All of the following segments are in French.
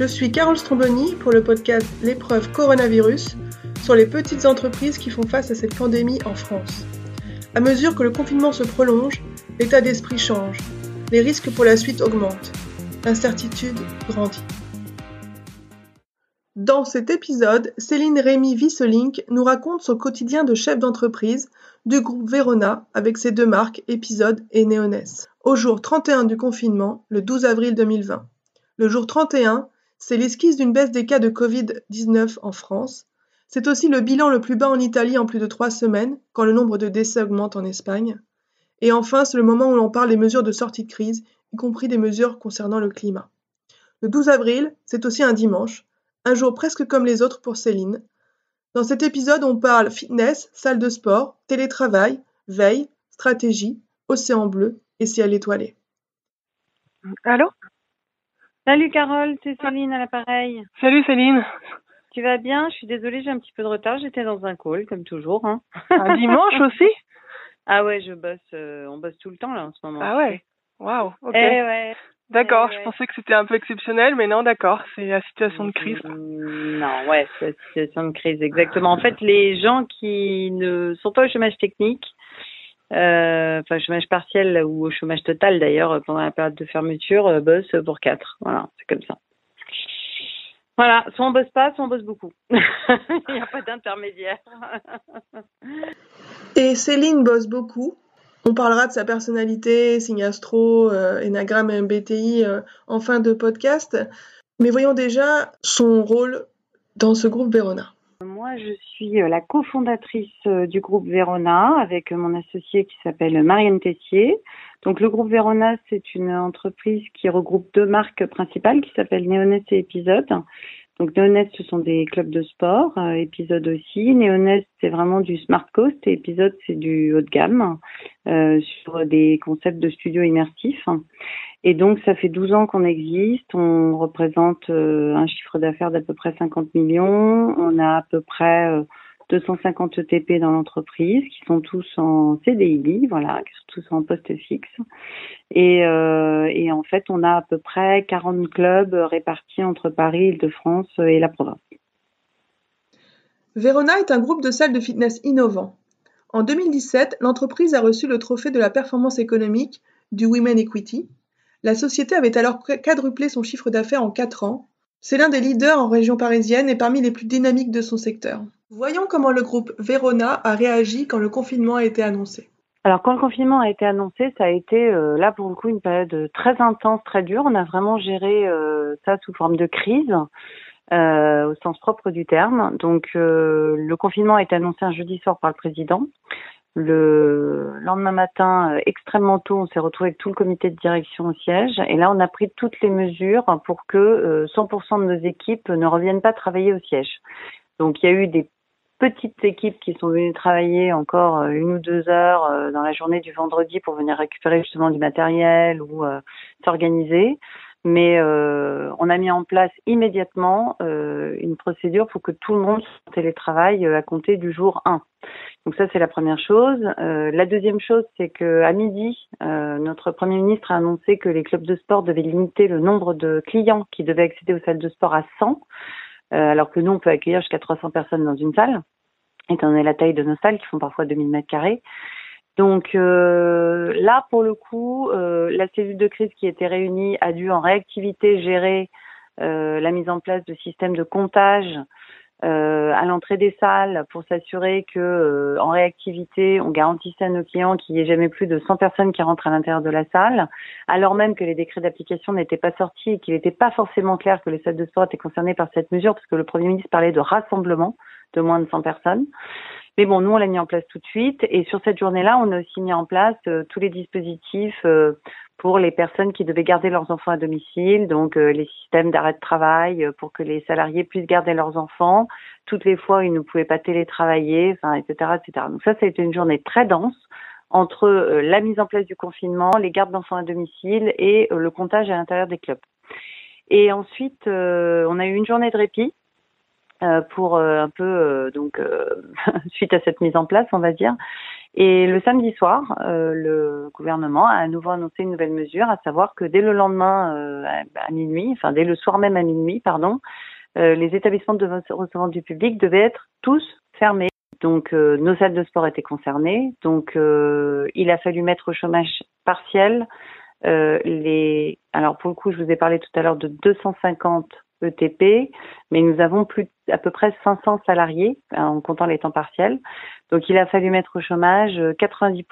Je suis Carole Stromboni pour le podcast L'épreuve coronavirus sur les petites entreprises qui font face à cette pandémie en France. À mesure que le confinement se prolonge, l'état d'esprit change, les risques pour la suite augmentent, l'incertitude grandit. Dans cet épisode, Céline Rémy Visselink nous raconte son quotidien de chef d'entreprise du groupe Verona avec ses deux marques Épisode et Néonès. Au jour 31 du confinement, le 12 avril 2020. Le jour 31, c'est l'esquisse d'une baisse des cas de Covid-19 en France. C'est aussi le bilan le plus bas en Italie en plus de trois semaines, quand le nombre de décès augmente en Espagne. Et enfin, c'est le moment où l'on parle des mesures de sortie de crise, y compris des mesures concernant le climat. Le 12 avril, c'est aussi un dimanche, un jour presque comme les autres pour Céline. Dans cet épisode, on parle fitness, salle de sport, télétravail, veille, stratégie, océan bleu et ciel étoilé. Allô? Salut Carole, c'est Céline à l'appareil. Salut Céline. Tu vas bien? Je suis désolée, j'ai un petit peu de retard. J'étais dans un call, comme toujours. Hein. Un dimanche aussi? Ah ouais, je bosse. euh, on bosse tout le temps là en ce moment. Ah ouais? Waouh, ok. Eh ouais. d'accord, eh je pensais que c'était un peu exceptionnel, mais non, d'accord, c'est la situation de crise. Mm, Non, ouais, c'est la situation de crise, exactement. En fait, les gens qui ne sont pas au chômage technique, enfin chômage partiel ou au chômage total d'ailleurs euh, pendant la période de fermeture, euh, bossent pour quatre. Voilà, c'est comme ça. Voilà, soit on bosse pas, soit on bosse beaucoup. Il n'y a pas d'intermédiaire. Et Céline bosse beaucoup. On parlera de sa personnalité, signe astro, euh, énagramme et MBTI euh, en fin de podcast. Mais voyons déjà son rôle dans ce groupe Verona. Moi, je suis euh, la cofondatrice euh, du groupe Verona avec euh, mon associée qui s'appelle Marianne Tessier. Donc, le groupe Verona, c'est une entreprise qui regroupe deux marques principales qui s'appellent Néonès et Épisode. Donc, Néonès, ce sont des clubs de sport, Épisode aussi. Néonès, c'est vraiment du smart coast et Épisode, c'est du haut de gamme euh, sur des concepts de studio immersifs. Et donc, ça fait 12 ans qu'on existe. On représente euh, un chiffre d'affaires d'à peu près 50 millions. On a à peu près euh, 250 ETP dans l'entreprise qui sont tous en CDI, voilà, qui sont tous en poste fixe. Et, euh, et en fait, on a à peu près 40 clubs répartis entre Paris, Île-de-France et la province. Verona est un groupe de salles de fitness innovant. En 2017, l'entreprise a reçu le trophée de la performance économique du Women Equity. La société avait alors quadruplé son chiffre d'affaires en 4 ans. C'est l'un des leaders en région parisienne et parmi les plus dynamiques de son secteur. Voyons comment le groupe Verona a réagi quand le confinement a été annoncé. Alors quand le confinement a été annoncé, ça a été euh, là pour le coup une période très intense, très dure. On a vraiment géré euh, ça sous forme de crise. Euh, au sens propre du terme. Donc le confinement a été annoncé un jeudi soir par le président. Le lendemain matin, euh, extrêmement tôt, on s'est retrouvé avec tout le comité de direction au siège. Et là, on a pris toutes les mesures pour que euh, 100% de nos équipes ne reviennent pas travailler au siège. Donc il y a eu des petites équipes qui sont venues travailler encore euh, une ou deux heures euh, dans la journée du vendredi pour venir récupérer justement du matériel ou euh, s'organiser. Mais euh, on a mis en place immédiatement euh, une procédure pour que tout le monde soit télétravail euh, à compter du jour 1. Donc ça, c'est la première chose. Euh, la deuxième chose, c'est que à midi, euh, notre Premier ministre a annoncé que les clubs de sport devaient limiter le nombre de clients qui devaient accéder aux salles de sport à 100, euh, alors que nous, on peut accueillir jusqu'à 300 personnes dans une salle, étant donné la taille de nos salles qui font parfois 2000 mètres carrés. Donc euh, là, pour le coup, euh, la cellule de crise qui était réunie a dû en réactivité gérer euh, la mise en place de systèmes de comptage à l'entrée des salles pour s'assurer que en réactivité, on garantissait à nos clients qu'il n'y ait jamais plus de 100 personnes qui rentrent à l'intérieur de la salle, alors même que les décrets d'application n'étaient pas sortis et qu'il n'était pas forcément clair que les salles de sport étaient concernées par cette mesure, parce que le Premier ministre parlait de rassemblement de moins de 100 personnes. Mais bon, nous, on l'a mis en place tout de suite. Et sur cette journée-là, on a aussi mis en place euh, tous les dispositifs euh, pour les personnes qui devaient garder leurs enfants à domicile, donc euh, les systèmes d'arrêt de travail pour que les salariés puissent garder leurs enfants, toutes les fois où ils ne pouvaient pas télétravailler, etc., etc. Donc ça, ça a été une journée très dense entre la mise en place du confinement, les gardes d'enfants à domicile et le comptage à l'intérieur des clubs. Et ensuite, on a eu une journée de répit pour euh, un peu euh, donc euh, suite à cette mise en place, on va dire. Et le samedi soir, le gouvernement a à nouveau annoncé une nouvelle mesure, à savoir que dès le lendemain à, minuit, enfin dès le soir même à minuit, pardon, les établissements de recevement du public devaient être tous fermés. Donc nos salles de sport étaient concernées. Donc il a fallu mettre au chômage partiel les. Alors pour le coup, je vous ai parlé tout à l'heure de 250 ETP, mais nous avons plus à peu près 500 salariés hein, en comptant les temps partiels. Donc il a fallu mettre au chômage 90%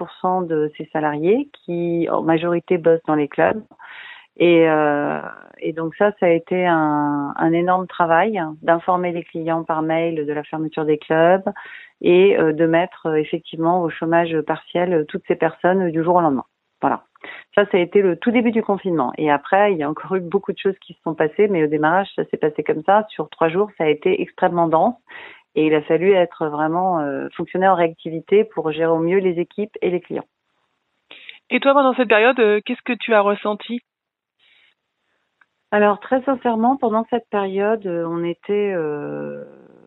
euh, de ces salariés qui en majorité bossent dans les clubs. Et, euh, donc ça, ça a été un, un énorme travail d'informer les clients par mail de la fermeture des clubs et euh, de mettre effectivement au chômage partiel toutes ces personnes du jour au lendemain. Voilà. Ça, ça a été le tout début du confinement. Et après, il y a encore eu beaucoup de choses qui se sont passées, mais au démarrage, ça s'est passé comme ça. Sur trois jours, ça a été extrêmement dense. Et il a fallu être vraiment euh, fonctionner en réactivité pour gérer au mieux les équipes et les clients. Et toi, pendant cette période, euh, qu'est-ce que tu as ressenti? Alors, très sincèrement, pendant cette période, euh, on était,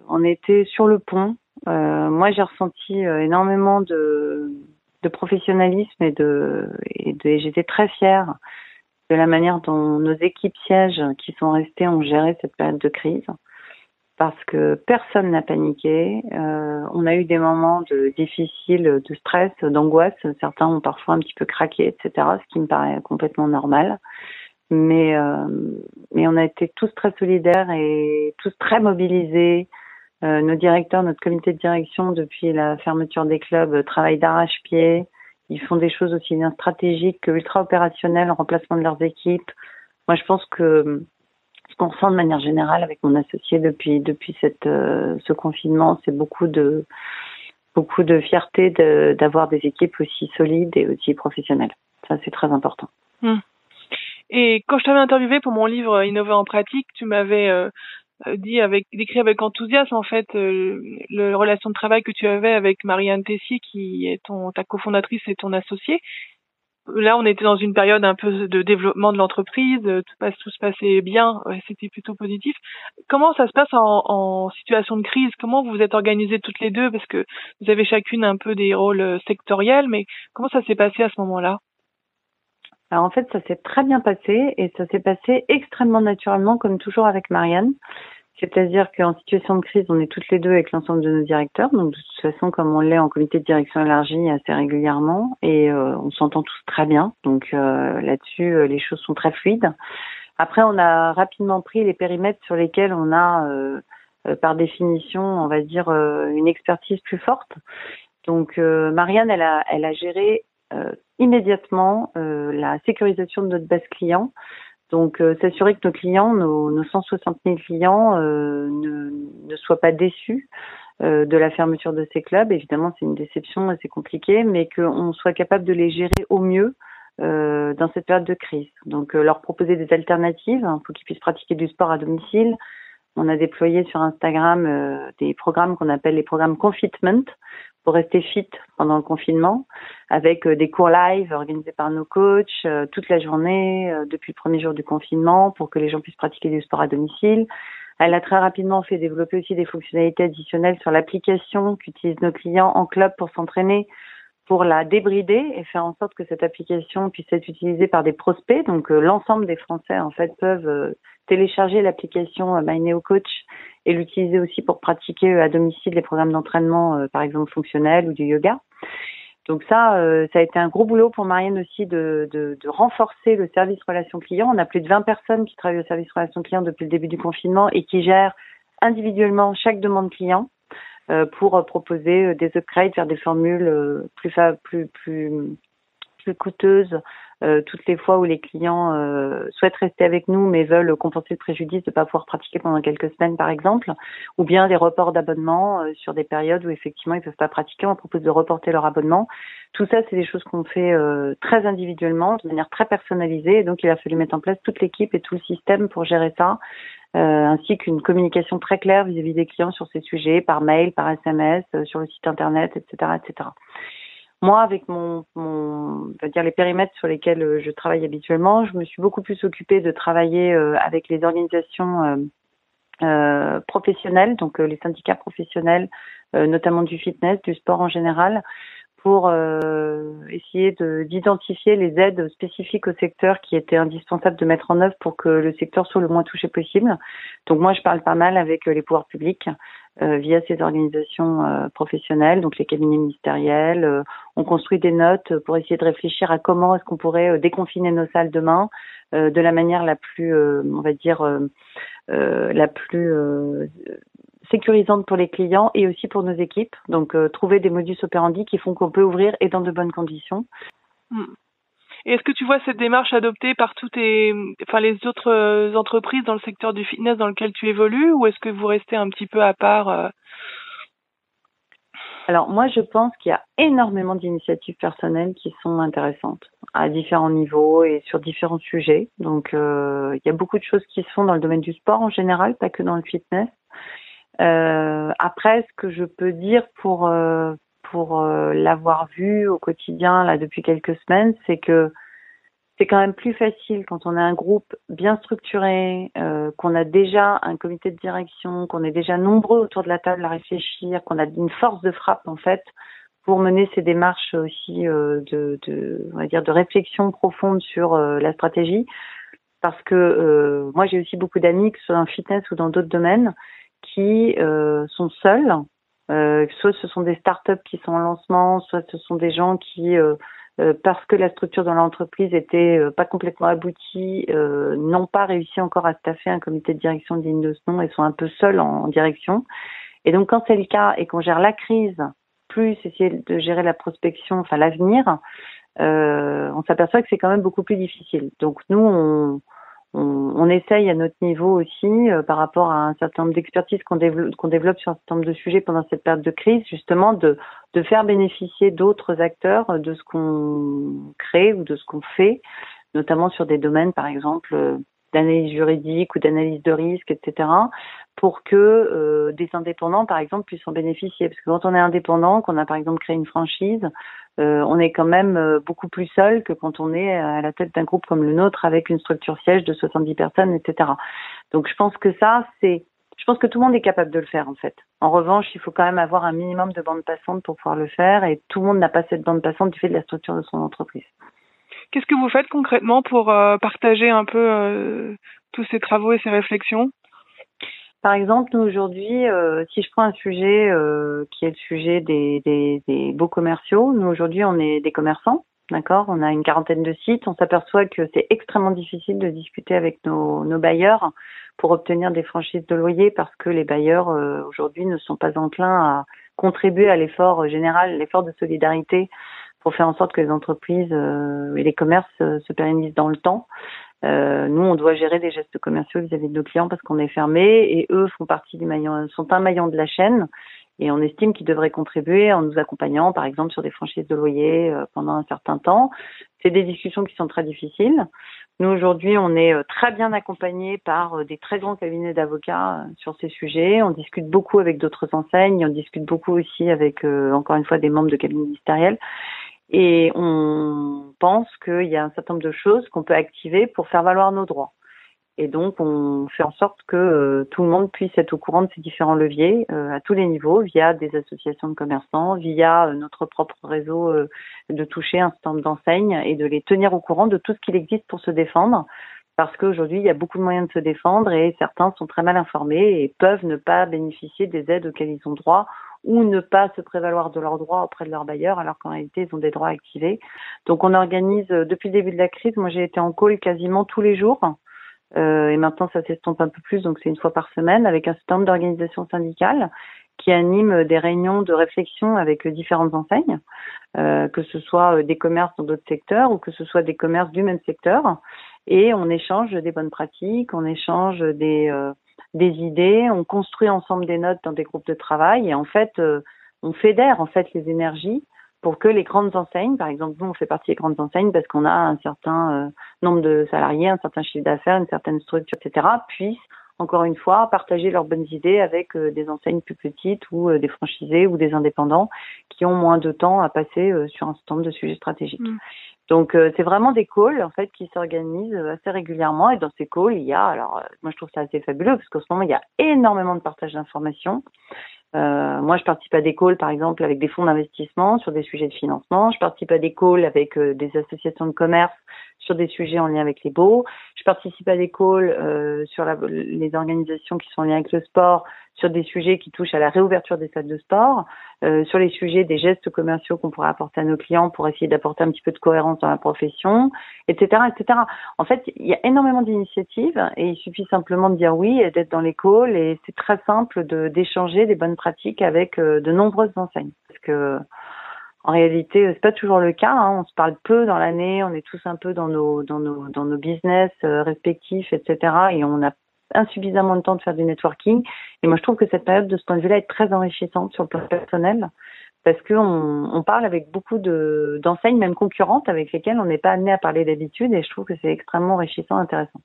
on était sur le pont. moi, j'ai ressenti énormément de, de professionnalisme et de, et de j'étais très fière de la manière dont nos équipes sièges qui sont restées ont géré cette période de crise parce que personne n'a paniqué. Euh, on a eu des moments de difficiles, de stress, d'angoisse. Certains ont parfois un petit peu craqué, etc. Ce qui me paraît complètement normal. Mais euh, mais on a été tous très solidaires et tous très mobilisés. Euh, nos directeurs, notre comité de direction, depuis la fermeture des clubs, travaillent d'arrache-pied. Ils font des choses aussi bien stratégiques que ultra opérationnelles en remplacement de leurs équipes. Moi, je pense que ce qu'on ressent de manière générale avec mon associé depuis depuis cette euh, ce confinement, c'est beaucoup de beaucoup de fierté d'avoir des équipes aussi solides et aussi professionnelles. Ça, c'est très important. Hum. Et quand je t'avais interviewé pour mon livre Innover en pratique, tu m'avais euh, euh, dit avec décrit avec enthousiasme en fait euh, le relation de travail que tu avais avec Marianne Tessier qui est ton ta cofondatrice et ton associée. Là, on était dans une période un peu de développement de l'entreprise, euh, tout, tout se passait bien, c'était plutôt positif. Comment ça se passe en, en, situation de crise? Comment vous vous êtes organisées toutes les deux? Parce que vous avez chacune un peu des rôles sectoriels, mais comment ça s'est passé à ce moment-là? Alors en fait, ça s'est très bien passé et ça s'est passé extrêmement naturellement, comme toujours avec Marianne. C'est-à-dire qu'en situation de crise, on est toutes les deux avec l'ensemble de nos directeurs. Donc de toute façon, comme on l'est en comité de direction élargi assez régulièrement, et euh, on s'entend tous très bien. Donc euh, là-dessus, euh, les choses sont très fluides. Après, on a rapidement pris les périmètres sur lesquels on a, par définition, on va dire, une expertise plus forte. Donc Marianne, elle a, elle a géré immédiatement la sécurisation de notre base client donc, euh, s'assurer que nos clients, nos, nos 160 000 clients, euh, ne, soient pas déçus euh, de la fermeture de ces clubs. Évidemment, c'est une déception assez compliquée, mais qu'on soit capable de les gérer au mieux euh, dans cette période de crise. Donc, leur proposer des alternatives hein, pour qu'ils puissent pratiquer du sport à domicile. On a déployé sur Instagram des programmes qu'on appelle les programmes Confitment, pour rester fit pendant le confinement, avec euh, des cours live organisés par nos coachs euh, toute la journée euh, depuis le premier jour du confinement pour que les gens puissent pratiquer du sport à domicile. Elle a très rapidement fait développer aussi des fonctionnalités additionnelles sur l'application qu'utilisent nos clients en club pour s'entraîner, pour la débrider et faire en sorte que cette application puisse être utilisée par des prospects. Donc l'ensemble des Français en fait peuvent télécharger l'application My Neo Coach et l'utiliser aussi pour pratiquer euh, à domicile des programmes d'entraînement, euh, par exemple fonctionnels ou du yoga. Donc ça, euh, ça a été un gros boulot pour Marianne aussi de, de, renforcer le service relation client. On a plus de 20 personnes qui travaillent au service relation client depuis le début du confinement et qui gèrent individuellement chaque demande client euh, pour proposer des upgrades, faire des formules plus, plus, plus, plus coûteuses euh, toutes les fois où les clients euh, souhaitent rester avec nous mais veulent compenser le préjudice de ne pas pouvoir pratiquer pendant quelques semaines par exemple, ou bien des reports d'abonnement euh, sur des périodes où effectivement ils ne peuvent pas pratiquer, on propose de reporter leur abonnement. Tout ça, c'est des choses qu'on fait très individuellement, de manière très personnalisée, et donc il a fallu mettre en place toute l'équipe et tout le système pour gérer ça. Ainsi qu'une communication très claire vis-à-vis -vis des clients sur ces sujets, par mail, par SMS, sur le site internet, etc., etc. Moi, avec mon, mon, on dire les périmètres sur lesquels euh, je travaille habituellement, je me suis beaucoup plus occupée de travailler euh, avec les organisations euh, euh professionnelles, donc les syndicats professionnels, notamment du fitness, du sport en général, pour euh, essayer d'identifier les aides spécifiques au secteur qui étaient indispensables de mettre en œuvre pour que le secteur soit le moins touché possible. Donc moi, je parle pas mal avec les pouvoirs publics euh, via ces organisations euh, professionnelles, donc les cabinets ministériels. Euh, on construit des notes pour essayer de réfléchir à comment est-ce qu'on pourrait déconfiner nos salles demain de la manière la plus, on va dire, la plus sécurisante pour les clients et aussi pour nos équipes. Donc trouver des modus operandi qui font qu'on peut ouvrir et dans de bonnes conditions. Hmm. Et est-ce que tu vois cette démarche adoptée par toutes enfin les autres euh, entreprises dans le secteur du fitness dans lequel tu évolues, ou est-ce que vous restez un petit peu à part euh? Alors moi, je pense qu'il y a énormément d'initiatives personnelles qui sont intéressantes à différents niveaux et sur différents sujets. Donc euh, il y a beaucoup de choses qui se font dans le domaine du sport en général, pas que dans le fitness. Euh, après, ce que je peux dire pour pour euh, l'avoir vu au quotidien là depuis quelques semaines, c'est que c'est quand même plus facile quand on a un groupe bien structuré, euh, qu'on a déjà un comité de direction, qu'on est déjà nombreux autour de la table à réfléchir, qu'on a une force de frappe en fait pour mener ces démarches aussi euh, de, de, on va dire, de réflexion profonde sur la stratégie. Parce que moi j'ai aussi beaucoup d'amis, que ce soit en fitness ou dans d'autres domaines, qui sont seuls euh, soit ce sont des startups qui sont en lancement, soit ce sont des gens qui, euh, euh, parce que la structure dans l'entreprise était pas complètement aboutie, n'ont pas réussi encore à staffer un comité de direction digne de ce nom et sont un peu seuls en, direction. Et donc quand c'est le cas et qu'on gère la crise, plus essayer de gérer la prospection, enfin l'avenir, on s'aperçoit que c'est quand même beaucoup plus difficile. Donc nous, on, on, on, essaye à notre niveau aussi, euh, par rapport à un certain nombre d'expertises qu'on développe, sur un certain nombre de sujets pendant cette période de crise, justement de, faire bénéficier d'autres acteurs de ce qu'on crée ou de ce qu'on fait, notamment sur des domaines, par exemple, euh, d'analyse juridique ou d'analyse de risque, etc., pour que euh, des indépendants, par exemple, puissent en bénéficier. Parce que quand on est indépendant, qu'on a par exemple créé une franchise, euh, on est quand même euh, beaucoup plus seul que quand on est à la tête d'un groupe comme le nôtre avec une structure siège de 70 personnes, etc. Donc je pense que ça, c'est je pense que tout le monde est capable de le faire en fait. En revanche, il faut quand même avoir un minimum de bande passante pour pouvoir le faire et tout le monde n'a pas cette bande passante du fait de la structure de son entreprise. Qu'est-ce que vous faites concrètement pour euh, partager un peu tous ces travaux et ces réflexions? Par exemple, nous aujourd'hui, euh, si je prends un sujet euh, qui est le sujet des, des, des beaux commerciaux, nous aujourd'hui on est des commerçants, d'accord? On a une quarantaine de sites, on s'aperçoit que c'est extrêmement difficile de discuter avec nos, nos, bailleurs pour obtenir des franchises de loyer parce que les bailleurs euh, aujourd'hui ne sont pas enclins à contribuer à l'effort général, l'effort de solidarité pour faire en sorte que les entreprises et les commerces se pérennisent dans le temps. Euh, nous, on doit gérer des gestes commerciaux vis-à-vis de nos clients parce qu'on est fermé et eux font partie du maillon, sont un maillon de la chaîne et on estime qu'ils devraient contribuer en nous accompagnant, par exemple, sur des franchises de loyer euh, pendant un certain temps. C'est des discussions qui sont très difficiles. Nous, aujourd'hui, on est euh, très bien accompagnés par des très grands cabinets d'avocats sur ces sujets. On discute beaucoup avec d'autres enseignes, on discute beaucoup aussi avec, encore une fois, des membres de cabinets ministériels. Et on pense qu'il y a un certain nombre de choses qu'on peut activer pour faire valoir nos droits. Et donc, on fait en sorte que euh, tout le monde puisse être au courant de ces différents leviers euh, à tous les niveaux, via des associations de commerçants, via euh, notre propre réseau, de toucher un certain nombre d'enseignes et de les tenir au courant de tout ce qu'il existe pour se défendre. Parce qu'aujourd'hui, il y a beaucoup de moyens de se défendre et certains sont très mal informés et peuvent ne pas bénéficier des aides auxquelles ils ont droit ou ne pas se prévaloir de leurs droits auprès de leurs bailleurs alors qu'en réalité ils ont des droits activés. Donc on organise euh, depuis le début de la crise, moi j'ai été en call quasiment tous les jours euh, et maintenant ça s'estompe un peu plus donc c'est une fois par semaine avec un certain nombre d'organisations syndicales qui animent des réunions de réflexion avec différentes enseignes, euh, que ce soit des commerces dans d'autres secteurs ou que ce soit des commerces du même secteur et on échange des bonnes pratiques, on échange des euh, des idées, on construit ensemble des notes dans des groupes de travail et en fait, euh, on fédère en fait les énergies pour que les grandes enseignes, par exemple, nous on fait partie des grandes enseignes parce qu'on a un certain euh, nombre de salariés, un certain chiffre d'affaires, une certaine structure, etc., puissent encore une fois partager leurs bonnes idées avec euh, des enseignes plus petites ou des franchisés ou des indépendants qui ont moins de temps à passer sur un certain nombre de sujets stratégiques. Mmh. Donc euh, c'est vraiment des calls en fait qui s'organisent euh, assez régulièrement et dans ces calls il y a alors euh, moi je trouve ça assez fabuleux parce qu'en ce moment il y a énormément de partage d'informations. Moi, je participe à des calls, par exemple, avec des fonds d'investissement sur des sujets de financement. Je participe à des calls avec des associations de commerce sur des sujets en lien avec les baux. Je participe à des calls euh, sur la, les organisations qui sont en lien avec le sport, sur des sujets qui touchent à la réouverture des salles de sport, euh, sur les sujets des gestes commerciaux qu'on pourrait apporter à nos clients pour essayer d'apporter un petit peu de cohérence dans la profession, etc., etc. En fait, il y a énormément d'initiatives et il suffit simplement de dire oui et d'être dans les calls et c'est très simple de d'échanger des bonnes pratiques avec euh, de nombreuses enseignes parce que en réalité, c'est pas toujours le cas. Hein. On se parle peu dans l'année, on est tous un peu dans nos dans nos dans nos business euh, respectifs, etc. Et on a insuffisamment de temps de faire du networking. Et moi, je trouve que cette période, de ce point de vue-là, est très enrichissante sur le plan personnel parce qu'on on parle avec beaucoup de d'enseignes, même concurrentes, avec lesquelles on n'est pas amené à parler d'habitude. Et je trouve que c'est extrêmement enrichissant, intéressant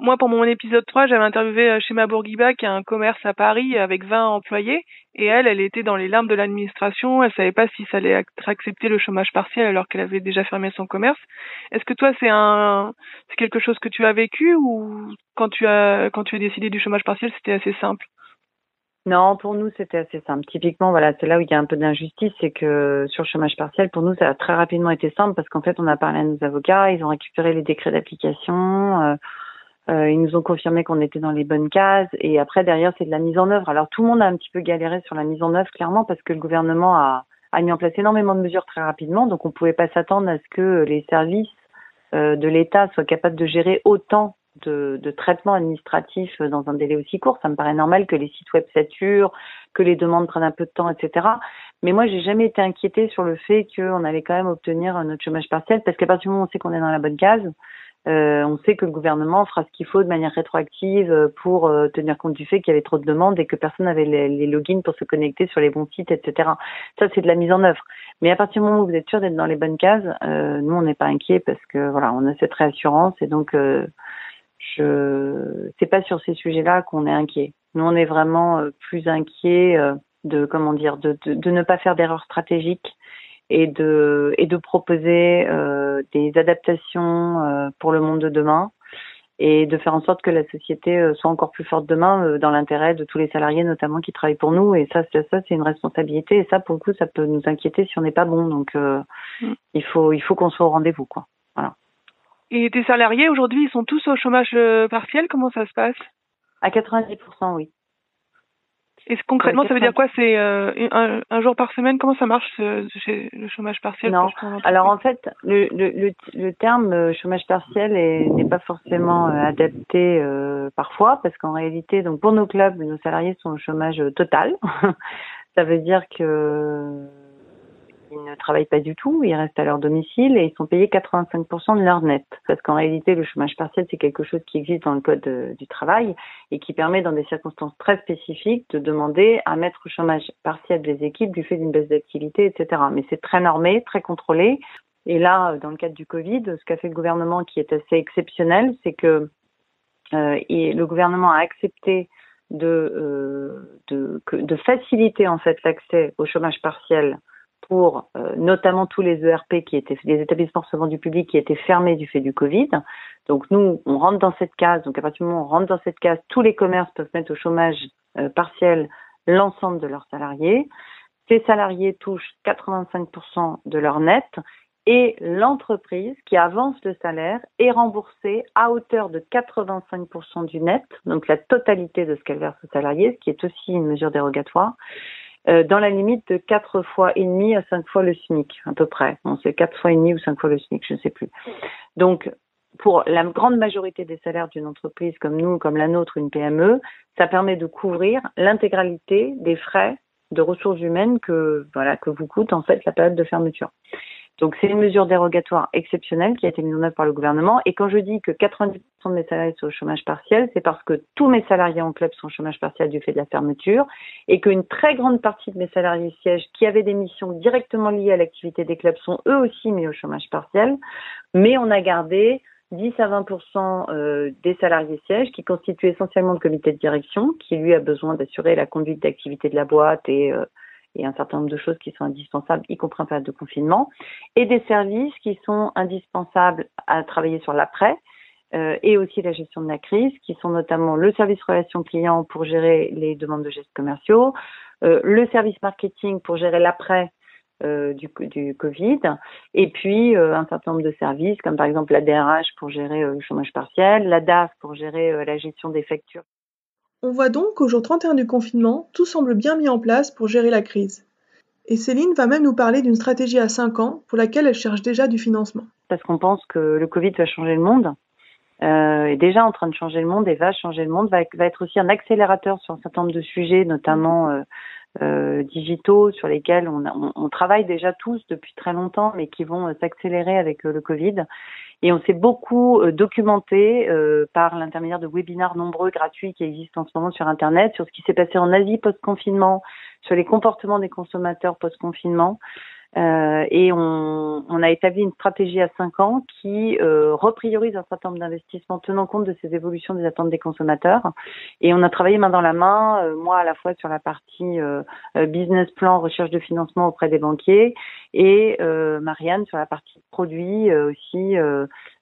moi, pour mon épisode 3, j'avais interviewé euh, Shema Bourguiba, qui a un commerce à Paris avec 20 employés. Et elle, elle était dans les larmes de l'administration. Elle savait pas si ça allait être accepté le chômage partiel alors qu'elle avait déjà fermé son commerce. Est-ce que toi, c'est un, c'est quelque chose que tu as vécu ou quand tu as, quand tu as décidé du chômage partiel, c'était assez simple? Non, pour nous, c'était assez simple. Typiquement, voilà, c'est là où il y a un peu d'injustice, c'est que sur le chômage partiel, pour nous, ça a très rapidement été simple parce qu'en fait, on a parlé à nos avocats, ils ont récupéré les décrets d'application, euh, euh, ils nous ont confirmé qu'on était dans les bonnes cases. Et après, derrière, c'est de la mise en œuvre. Alors, tout le monde a un petit peu galéré sur la mise en œuvre, clairement, parce que le gouvernement a, a mis en place énormément de mesures très rapidement. Donc, on ne pouvait pas s'attendre à ce que les services euh, de l'État soient capables de gérer autant de, de traitements administratifs dans un délai aussi court. Ça me paraît normal que les sites web saturent, que les demandes prennent un peu de temps, etc. Mais moi, j'ai jamais été inquiétée sur le fait qu'on allait quand même obtenir notre chômage partiel, parce qu'à partir du moment où on sait qu'on est dans la bonne case, euh, on sait que le gouvernement fera ce qu'il faut de manière rétroactive euh, pour euh, tenir compte du fait qu'il y avait trop de demandes et que personne n'avait les, logins pour se connecter sur les bons sites, etc. Ça, c'est de la mise en œuvre. Mais à partir du moment où vous êtes sûr d'être dans les bonnes cases, nous, on n'est pas inquiet parce que voilà, on a cette réassurance et donc je c'est pas sur ces sujets-là qu'on est inquiet. Nous, on est vraiment plus inquiet de comment dire de, de ne pas faire d'erreurs stratégiques et de et de proposer euh, des adaptations euh, pour le monde de demain et de faire en sorte que la société euh, soit encore plus forte demain dans l'intérêt de tous les salariés notamment qui travaillent pour nous. Et ça ça c'est une responsabilité. Et ça pour le coup ça peut nous inquiéter si on n'est pas bon. Donc mm. il faut il faut qu'on soit au rendez-vous quoi. Voilà. Et tes salariés aujourd'hui ils sont tous au chômage partiel? Comment ça se passe? À 90% oui et concrètement, ça veut dire quoi? C'est euh, un, un, jour par semaine? Comment ça marche ce, ce, le chômage partiel? Non. Alors en fait, le, le, le, terme euh, chômage partiel n'est pas forcément euh, adapté euh, parfois parce qu'en réalité, donc pour nos clubs, nos salariés sont au chômage total. ça veut dire que ils ne travaillent pas du tout, ils restent à leur domicile et ils sont payés 85% de leur net. Parce qu'en réalité, le chômage partiel, c'est quelque chose qui existe dans le code euh, du travail et qui permet, dans des circonstances très spécifiques, de demander à mettre au chômage partiel des équipes du fait d'une baisse d'activité, etc. Mais c'est très normé, très contrôlé. Et là, dans le cadre du Covid, ce qu'a fait le gouvernement qui est assez exceptionnel, c'est que euh, le gouvernement a accepté de, euh, de, de faciliter en fait l'accès au chômage partiel pour euh, notamment tous les ERP qui étaient les établissements recevant du public qui étaient fermés du fait du Covid. Donc nous, on rentre dans cette case. Donc à partir du moment où on rentre dans cette case, tous les commerces peuvent mettre au chômage euh, partiel l'ensemble de leurs salariés. Ces salariés touchent 85% de leur net et l'entreprise qui avance le salaire est remboursée à hauteur de 85% du net, donc la totalité de ce qu'elle verse aux salariés, ce qui est aussi une mesure dérogatoire. Euh, dans la limite de quatre fois et demi à cinq fois le SMIC, à peu près. Bon, c'est quatre fois et demi ou cinq fois le SMIC, je ne sais plus. Donc, pour la grande majorité des salaires d'une entreprise comme nous, comme la nôtre, une PME, ça permet de couvrir l'intégralité des frais de ressources humaines que voilà que vous coûte en fait la période de fermeture. Donc c'est une mesure dérogatoire exceptionnelle qui a été mise en œuvre par le gouvernement. Et quand je dis que 90% de mes salariés sont au chômage partiel, c'est parce que tous mes salariés en club sont au chômage partiel du fait de la fermeture et qu'une très grande partie de mes salariés sièges qui avaient des missions directement liées à l'activité des clubs sont eux aussi mis au chômage partiel. Mais on a gardé 10 à 20% euh, des salariés sièges qui constituent essentiellement le comité de direction qui lui a besoin d'assurer la conduite d'activité de la boîte et euh, et un certain nombre de choses qui sont indispensables, y compris en période de confinement, et des services qui sont indispensables à travailler sur l'après, et aussi la gestion de la crise, qui sont notamment le service relation client pour gérer les demandes de gestes commerciaux, le service marketing pour gérer l'après euh, du, du Covid, et puis euh, un certain nombre de services, comme par exemple la DRH pour gérer euh, le chômage partiel, la DAF pour gérer la gestion des factures. On voit donc qu'au jour 31 du confinement, tout semble bien mis en place pour gérer la crise. Et Céline va même nous parler d'une stratégie à 5 ans pour laquelle elle cherche déjà du financement. Parce qu'on pense que le Covid va changer le monde, euh, est déjà en train de changer le monde et va changer le monde, va, être aussi un accélérateur sur un certain nombre de sujets, notamment euh, euh, digitaux sur lesquels on, on, travaille déjà tous depuis très longtemps, mais qui vont euh, s'accélérer avec euh, le Covid. Et on s'est beaucoup documenté par l'intermédiaire de webinaires nombreux gratuits qui existent en ce moment sur Internet, sur ce qui s'est passé en Asie post-confinement, sur les comportements des consommateurs post-confinement. Euh, et on, a établi une stratégie à cinq ans qui euh, repriorise un certain nombre d'investissements tenant compte de ces évolutions des attentes des consommateurs. Et on a travaillé main dans la main, euh, moi à la fois sur la partie business plan, recherche de financement auprès des banquiers, et Marianne sur la partie produit aussi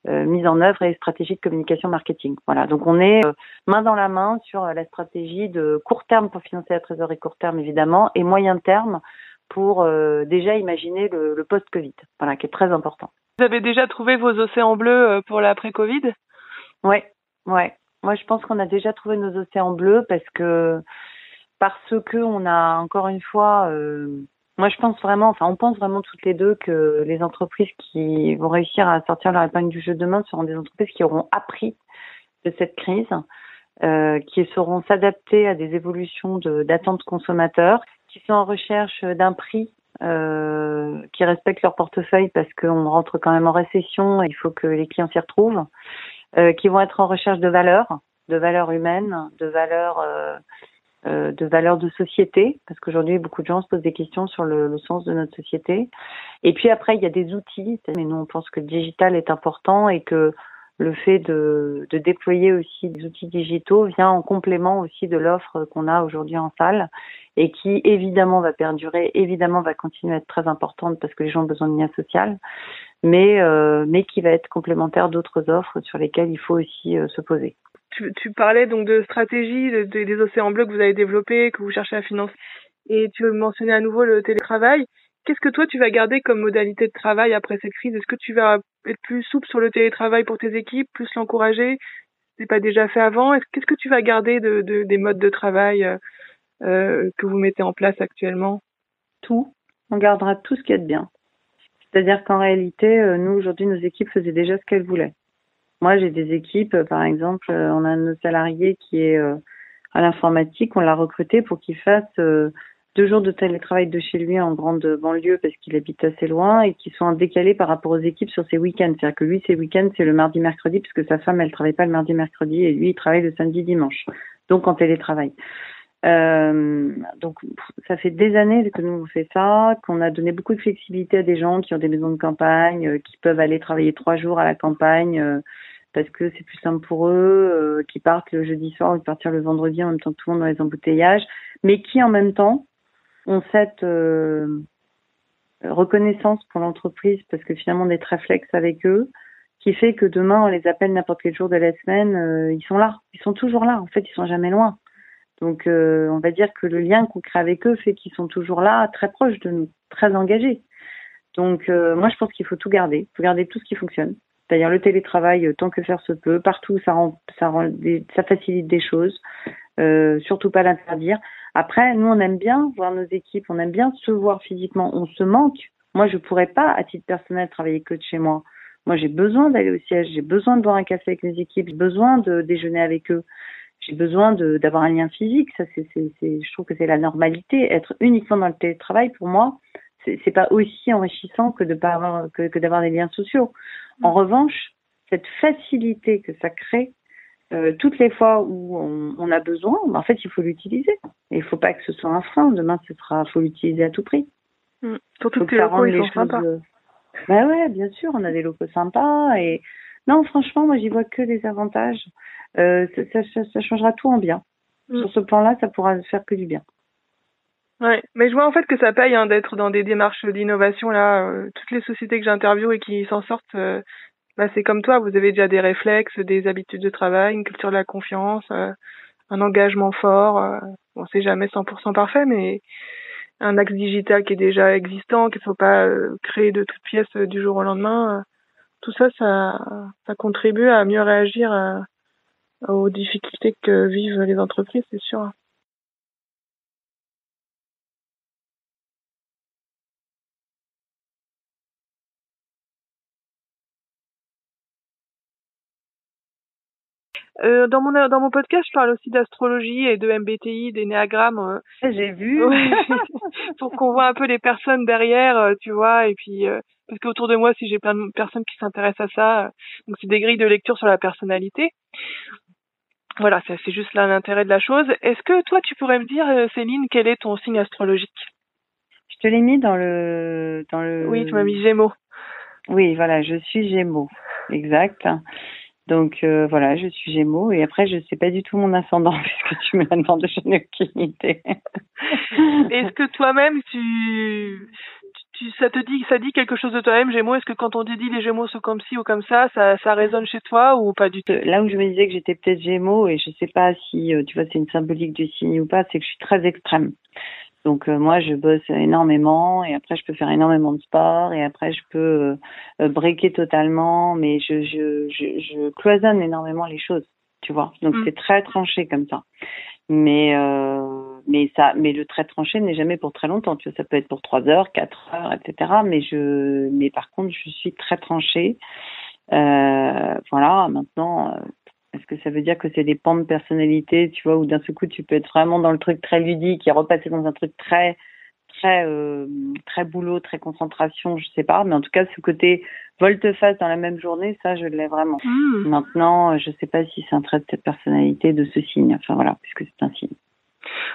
mise en œuvre et stratégie de communication marketing. Voilà, donc on est main dans la main sur la stratégie de court terme pour financer la trésorerie court terme évidemment, et moyen terme pour euh, déjà imaginer le, le post-Covid, voilà, qui est très important. Vous avez déjà trouvé vos océans bleus euh, pour l'après-Covid Ouais, ouais. Moi, je pense qu'on a déjà trouvé nos océans bleus parce que parce que on a encore une fois, euh, moi, je pense vraiment, enfin, on pense vraiment toutes les deux que les entreprises qui vont réussir à sortir leur épingle du jeu demain seront des entreprises qui auront appris de cette crise, euh, qui sauront s'adapter à des évolutions d'attentes consommateurs qui sont en recherche d'un prix euh, qui respectent leur portefeuille parce qu'on rentre quand même en récession et il faut que les clients s'y retrouvent, euh, qui vont être en recherche de valeurs, de valeurs humaines, de valeurs euh de valeurs de société, parce qu'aujourd'hui beaucoup de gens se posent des questions sur le, le, sens de notre société. Et puis après il y a des outils, mais nous on pense que le digital est important et que le fait de, de, déployer aussi des outils digitaux vient en complément aussi de l'offre qu'on a aujourd'hui en salle et qui évidemment va perdurer, évidemment va continuer à être très importante parce que les gens ont besoin de lien social, mais, euh, mais qui va être complémentaire d'autres offres sur lesquelles il faut aussi euh, se poser. Tu, tu, parlais donc de stratégie, de, de, des océans bleus que vous avez développés, que vous cherchez à financer, et tu mentionnais à nouveau le télétravail. Qu'est-ce que toi tu vas garder comme modalité de travail après cette crise? Est-ce que tu vas être plus souple sur le télétravail pour tes équipes, plus l'encourager? C'est pas déjà fait avant? Qu'est-ce que tu vas garder de, de, des modes de travail euh, euh, que vous mettez en place actuellement? Tout. On gardera tout ce qui est de bien. C'est-à-dire qu'en réalité, euh, nous aujourd'hui, nos équipes faisaient déjà ce qu'elles voulaient. Moi, j'ai des équipes, par exemple, on a un salarié qui est à l'informatique, on l'a recruté pour qu'il fasse deux jours de télétravail de chez lui en grande banlieue parce qu'il habite assez loin et qui sont décalés par rapport aux équipes sur ses week-ends. C'est-à-dire que lui, ses week-ends, c'est le mardi, mercredi, puisque sa femme, elle travaille pas le mardi, mercredi et lui, il travaille le samedi, dimanche. Donc en télétravail. Euh, donc ça fait des années que nous on fait ça, qu'on a donné beaucoup de flexibilité à des gens qui ont des maisons de campagne, euh, qui peuvent aller travailler trois jours à la campagne euh, parce que c'est plus simple pour eux, qui partent le jeudi soir ou partir le vendredi en même temps tout le monde dans les embouteillages, mais qui en même temps ont cette euh, reconnaissance pour l'entreprise parce que finalement on est très flex avec eux, qui fait que demain on les appelle n'importe quel jour de la semaine, euh, ils sont là, ils sont toujours là. En fait, ils sont jamais loin. Donc euh, on va dire que le lien qu'on crée avec eux fait qu'ils sont toujours là, très proches de nous, très engagés. Donc moi je pense qu'il faut tout garder, il faut garder tout ce qui fonctionne. C'est-à-dire le télétravail tant que faire se peut, partout ça rend, ça facilite des choses, surtout pas l'interdire. Après, nous, on aime bien voir nos équipes, on aime bien se voir physiquement. On se manque. Moi, je pourrais pas, à titre personnel, travailler que de chez moi. Moi, j'ai besoin d'aller au siège, j'ai besoin de boire un café avec mes équipes, j'ai besoin de déjeuner avec eux. J'ai besoin d'avoir un lien physique. Ça, je trouve que c'est la normalité. Être uniquement dans le télétravail, pour moi, c'est pas aussi enrichissant que d'avoir des liens sociaux. En revanche, cette facilité que ça crée euh, toutes les fois où on, on a besoin, en fait, il faut l'utiliser. Il faut pas que ce soit un frein. Demain, ce sera, faut l'utiliser à tout prix. Mmh. Surtout que, que les locaux, ils sont sympas. Euh, bah ouais, bien sûr, on a des locaux sympas et non, franchement, moi, j'y vois que des avantages. Euh, ça, ça, ça, changera tout en bien. Mmh. Sur ce plan-là, ça pourra faire que du bien. Ouais, mais je vois en fait que ça paye hein, d'être dans des démarches d'innovation là. Euh, toutes les sociétés que j'interviewe et qui s'en sortent, euh, bah, c'est comme toi, vous avez déjà des réflexes, des habitudes de travail, une culture de la confiance, euh, un engagement fort. Euh, bon, c'est jamais 100% parfait, mais un axe digital qui est déjà existant, qu'il ne faut pas euh, créer de toutes pièces du jour au lendemain. tout ça, ça contribue à mieux réagir aux difficultés que vivent les entreprises, c'est sûr. Euh, dans mon dans mon podcast, je parle aussi d'astrologie et de MBTI, des néagrammes. Euh. Ah, j'ai vu. pour qu'on voit un peu les personnes derrière, euh, tu vois, et puis euh, parce qu'autour de moi, si j'ai plein de personnes qui s'intéressent à ça, donc c'est des grilles de lecture sur la personnalité. Voilà, c'est juste là l'intérêt de la chose. Est-ce que toi, tu pourrais me dire, Céline, quel est ton signe astrologique? Je te l'ai mis dans le dans le. Oui, tu m'as mis Gémeaux. Oui, voilà, je suis Gémeaux, exact. Donc euh, voilà, je suis Gémeaux et après je sais pas du tout mon ascendant puisque tu me l'as demandé, je n'ai aucune idée. Est-ce que toi-même tu, tu ça te dit ça dit quelque chose de toi-même Gémeaux? Est-ce que quand on te dit les Gémeaux sont comme ci ou comme ça, ça ça résonne chez toi ou pas du tout? Là où je me disais que j'étais peut-être Gémeaux et je sais pas si euh, tu vois c'est une symbolique du signe ou pas, c'est que je suis très extrême. Donc euh, moi, je bosse énormément et après je peux faire énormément de sport et après je peux euh, euh breaker totalement, mais je, je, je, je, cloisonne énormément les choses, tu vois. Donc mm. c'est très tranché comme ça. Mais euh, mais ça, mais le très tranché n'est jamais pour très longtemps. Tu vois, ça peut être pour trois heures, quatre heures, etc. Mais je, mais par contre, je suis très tranchée. Voilà. Maintenant, est-ce que ça veut dire que c'est des pans de personnalité, tu vois, où d'un seul coup tu peux être vraiment dans le truc très ludique et repasser dans un truc très très euh, très boulot, très concentration, je sais pas, mais en tout cas ce côté volte-face dans la même journée, ça je l'ai vraiment. Hmm. Maintenant, je sais pas si c'est un trait de cette personnalité, de ce signe, enfin voilà, puisque c'est un signe.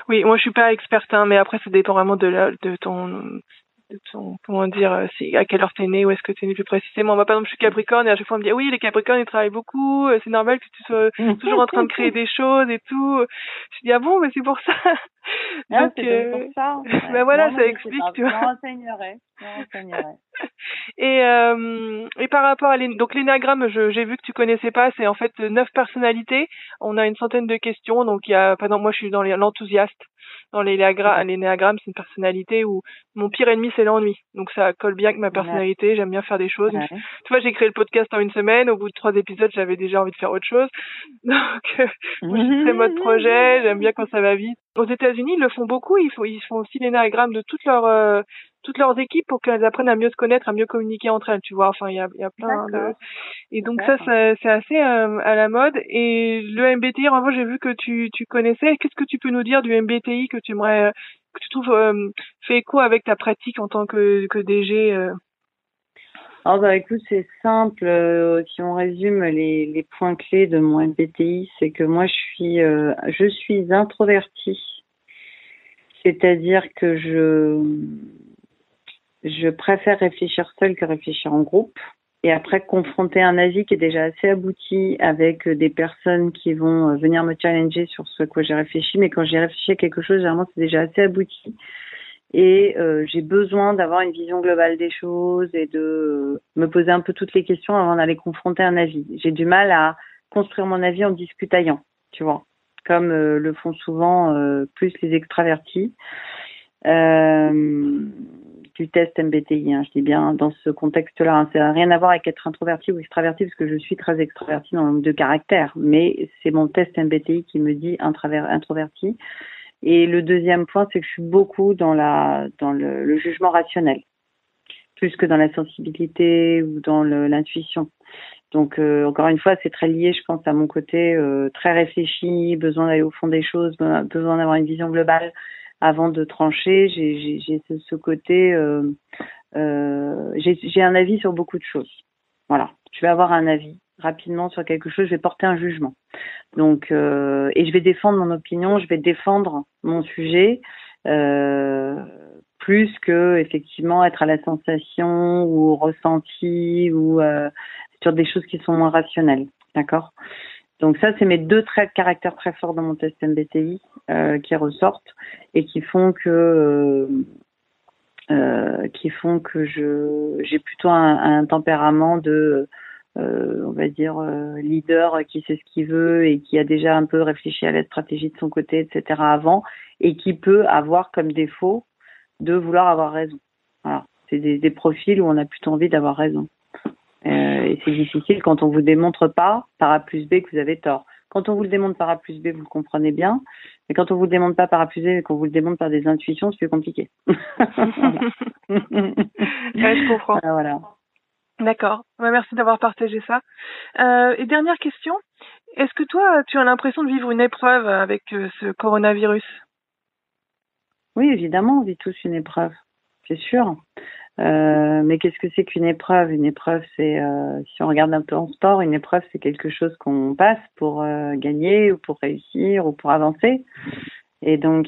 Oui, moi je suis pas experte, hein, mais après ça dépend vraiment de, la, de ton comment dire, euh, c'est à quelle heure t'es né, où est-ce que t'es né plus précisément. Moi, par exemple, je suis Capricorne et à chaque fois on me dit, oui, les Capricornes, ils travaillent beaucoup, euh, c'est normal que tu sois toujours en train de créer des choses et tout. Je dis, ah bon, mais c'est pour ça. Ah, euh, pour ça. ben voilà, ça explique, tu vois. et, euh, et par rapport à donc l'énagramme, j'ai vu que tu connaissais pas, c'est en fait neuf personnalités. On a une centaine de questions, donc il y a, par exemple, moi je suis dans l'enthousiaste dans les l'énéagramme, c'est une personnalité où mon pire ennemi, c'est l'ennui. Donc ça colle bien avec ma personnalité, j'aime bien faire des choses. Tu vois, j'ai créé le podcast en une semaine, au bout de trois épisodes, j'avais déjà envie de faire autre chose. Donc, euh, moi, je suis très mode projet, j'aime bien quand ça va vite. Aux États-Unis, ils le font beaucoup, ils font, ils font aussi l'énéagramme de toutes leurs euh, toutes leurs équipes pour qu'elles apprennent à mieux se connaître, à mieux communiquer entre elles, tu vois. Enfin, il y a, y a plein de... Et donc ça, c'est assez euh, à la mode. Et le MBTI, en j'ai vu que tu, tu connaissais. Qu'est-ce que tu peux nous dire du MBTI que tu aimerais, que tu trouves euh, fait écho avec ta pratique en tant que, que DG euh? Alors bah écoute, c'est simple. si on résume les, les points clés de mon MBTI, c'est que moi je suis je suis introvertie. C'est-à-dire que je je préfère réfléchir seule que réfléchir en groupe. Et après, confronter un avis qui est déjà assez abouti avec des personnes qui vont euh, venir me challenger sur ce à j'ai réfléchi. Mais quand j'ai réfléchi à quelque chose, généralement, c'est déjà assez abouti. Et euh, j'ai besoin d'avoir une vision globale des choses et de me poser un peu toutes les questions avant d'aller confronter un avis. J'ai du mal à construire mon avis en discutaillant, tu vois, comme euh, le font souvent plus les extravertis. Euh, du test MBTI. Hein, je dis bien dans ce contexte-là. Hein, ça n'a rien à voir avec être introverti ou extraverti, parce que je suis très extraverti dans le nombre de caractères. Mais c'est mon test MBTI qui me dit introverti. Et le deuxième point, c'est que je suis beaucoup dans le jugement rationnel, plus que dans la sensibilité ou dans l'intuition. Donc euh, encore une fois, c'est très lié, je pense, à mon côté euh, très réfléchi, besoin d'aller au fond des choses, besoin d'avoir une vision globale avant de trancher, j'ai ce, côté, euh, euh, j'ai un avis sur beaucoup de choses. Voilà, je vais avoir un avis rapidement sur quelque chose, je vais porter un jugement. Donc, euh, et je vais défendre mon opinion, je vais défendre mon sujet. Plus que effectivement être à la sensation ou au ressenti ou sur des choses qui sont moins rationnelles. D'accord? Donc ça, c'est mes deux traits de caractère très forts dans mon test MBTI euh, qui ressortent et qui font que euh, euh, qui font que je j'ai plutôt un, tempérament de on va dire, leader qui sait ce qu'il veut et qui a déjà un peu réfléchi à la stratégie de son côté, etc. avant, et qui peut avoir comme défaut de vouloir avoir raison. Voilà. C'est des profils où on a plutôt envie d'avoir raison. Et c'est difficile quand on vous démontre pas par A plus B que vous avez tort. Quand on vous le démontre par A plus B, vous le comprenez bien. Mais quand on vous le démontre pas par A plus B, mais qu'on vous le démontre par des intuitions, c'est plus compliqué. ouais, je comprends. Voilà. D'accord. merci d'avoir partagé ça. Euh, et dernière question. Est-ce que toi, tu as l'impression de vivre une épreuve avec euh, ce coronavirus? Oui, évidemment, on vit tous une épreuve. C'est sûr. Euh, mais qu'est-ce que c'est qu'une épreuve? Une épreuve, c'est, euh, si on regarde un peu en sport, une épreuve, c'est quelque chose qu'on passe pour euh, gagner ou pour réussir ou pour avancer. Et donc,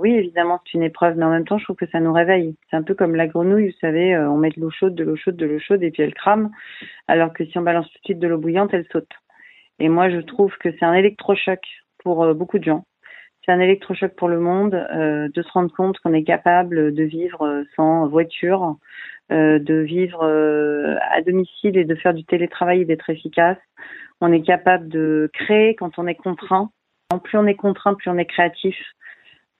oui, évidemment, c'est une épreuve, mais en même temps, je trouve que ça nous réveille. C'est un peu comme la grenouille, vous savez, on met de l'eau chaude, de l'eau chaude, de l'eau chaude, et puis elle crame, alors que si on balance tout de suite de l'eau bouillante, elle saute. Et moi, je trouve que c'est un électrochoc pour beaucoup de gens c'est un électrochoc pour le monde euh, de se rendre compte qu'on est capable de vivre sans voiture, euh, de vivre euh, à domicile et de faire du télétravail et d'être efficace. On est capable de créer quand on est contraint. Plus on est contraint, plus on est créatif.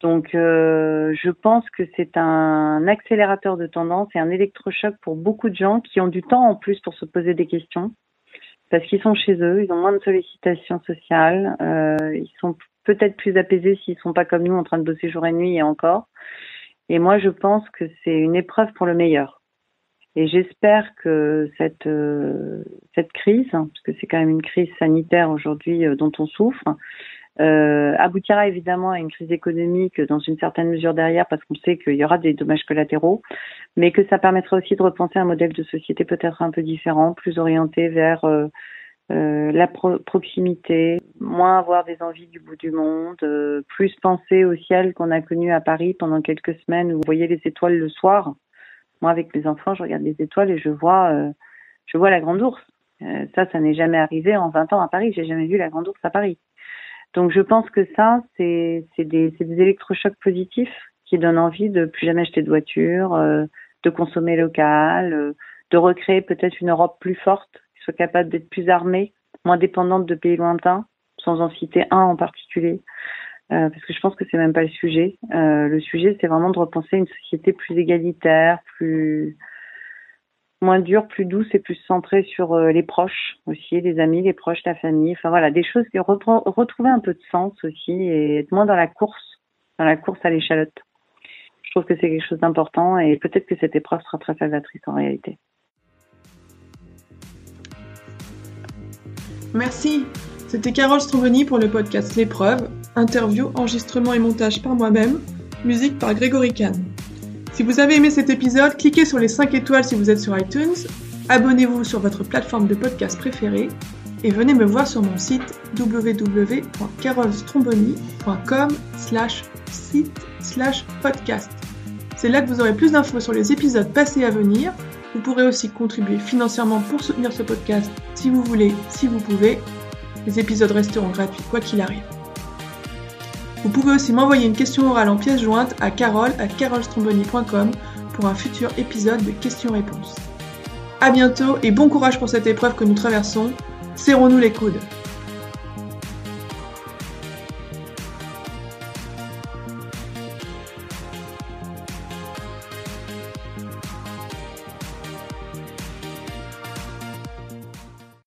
Donc, je pense que c'est un accélérateur de tendance et un électrochoc pour beaucoup de gens qui ont du temps en plus pour se poser des questions parce qu'ils sont chez eux, ils ont moins de sollicitations sociales, ils sont peut-être plus apaisés s'ils sont pas comme nous en train de bosser jour et nuit et encore. Et moi, je pense que c'est une épreuve pour le meilleur. Et j'espère que cette euh, cette crise, hein, parce que c'est quand même une crise sanitaire aujourd'hui euh, dont on souffre, euh, aboutira évidemment à une crise économique dans une certaine mesure derrière, parce qu'on sait qu'il y aura des dommages collatéraux, mais que ça permettra aussi de repenser un modèle de société peut-être un peu différent, plus orienté vers euh, la proximité, moins avoir des envies du bout du monde, euh, plus penser au ciel qu'on a connu à Paris pendant quelques semaines où vous voyez les étoiles le soir. Moi, avec les enfants, je regarde les étoiles et je vois, euh, je vois la grande ours. ça, ça n'est jamais arrivé en 20 ans à Paris. J'ai jamais vu la grande ours à Paris. Donc, je pense que ça, c'est des, des électrochocs positifs qui donnent envie de plus jamais acheter de voiture, de consommer local, de recréer peut-être une Europe plus forte soit capable d'être plus armée, moins dépendante de pays lointains, sans en citer un en particulier. Euh, parce que je pense que c'est même pas le sujet. Euh, le sujet, c'est vraiment de repenser une société plus égalitaire, plus moins dure, plus douce et plus centrée sur euh, les proches aussi, les amis, les proches, la famille. Enfin voilà, des choses qui retrouver un peu de sens aussi et être moins dans la course, dans la course à l'échalote. Je trouve que c'est quelque chose d'important et peut-être que cette épreuve sera très salvatrice en réalité. Merci. C'était Carole Stromboni pour le podcast L'épreuve, interview, enregistrement et montage par moi-même, musique par Grégory Kahn. Si vous avez aimé cet épisode, cliquez sur les 5 étoiles si vous êtes sur iTunes, abonnez-vous sur votre plateforme de podcast préférée et venez me voir sur mon site www.carolstromboni.com slash site slash podcast. C'est là que vous aurez plus d'infos sur les épisodes passés à venir vous pourrez aussi contribuer financièrement pour soutenir ce podcast si vous voulez, si vous pouvez. Les épisodes resteront gratuits quoi qu'il arrive. Vous pouvez aussi m'envoyer une question orale en pièce jointe à carole à carolstromboni.com pour un futur épisode de questions-réponses. A bientôt et bon courage pour cette épreuve que nous traversons. Serrons-nous les coudes.